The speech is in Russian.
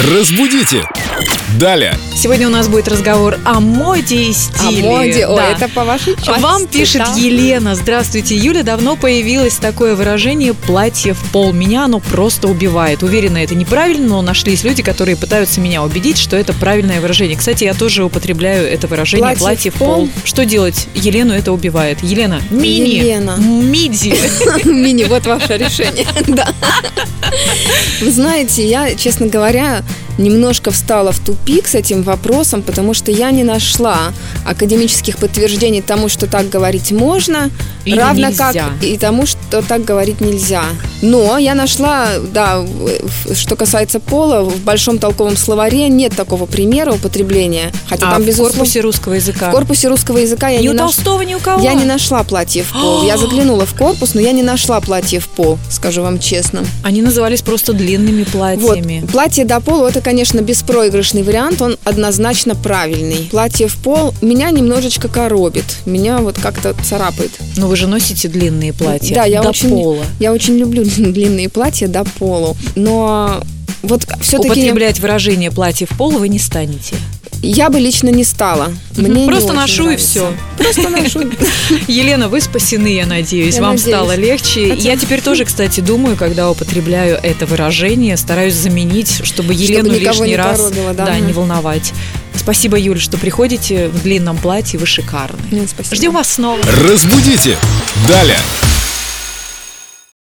Разбудите! Далее! Сегодня у нас будет разговор о моде и О стиле. моде, о, Да. это по вашей части. Вам пишет да. Елена. Здравствуйте, Юля. Давно появилось такое выражение «платье в пол». Меня оно просто убивает. Уверена, это неправильно, но нашлись люди, которые пытаются меня убедить, что это правильное выражение. Кстати, я тоже употребляю это выражение Платье «платье, в в пол». пол. Что делать? Елену это убивает. Елена, мини, Елена. миди. Мини, вот ваше решение. Да. Вы знаете, я, честно говоря, немножко встала в тупик с этим вопросом, потому что я не нашла академических подтверждений тому, что так говорить можно, Или равно нельзя. как и тому, что так говорить нельзя. Но я нашла, да, в- что касается пола, в большом толковом словаре нет такого примера употребления, хотя А там в безусловно корпусе русского языка? в корпусе русского языка я Ни не у нашла. Толстого, ни у кого? Я не нашла платье в пол. Я заглянула в корпус, но я не нашла платье в пол, скажу вам честно. Они назывались просто длинными Вот, платьями. платье до пола это, конечно, беспроигрышный вариант, он однозначно правильный. Платье в пол меня немножечко коробит, меня вот как-то царапает. Но вы же носите длинные платья Да, я до очень, пола. я очень люблю длинные платья до полу, но вот все-таки Употреблять выражение «платье в пол» вы не станете. я бы лично не стала. Мне не Просто очень ношу и нравится. все. Просто ношу. Елена, вы спасены, я надеюсь. Я Вам надеюсь. стало легче. Хотя- Я теперь тоже, кстати, думаю, когда употребляю это выражение, стараюсь заменить, чтобы Елену никого лишний не раз коробило, да? да, не волновать. Спасибо, Юль, что приходите в длинном платье, вы шикарны. Ну, спасибо. Ждем вас снова. Разбудите! Далее!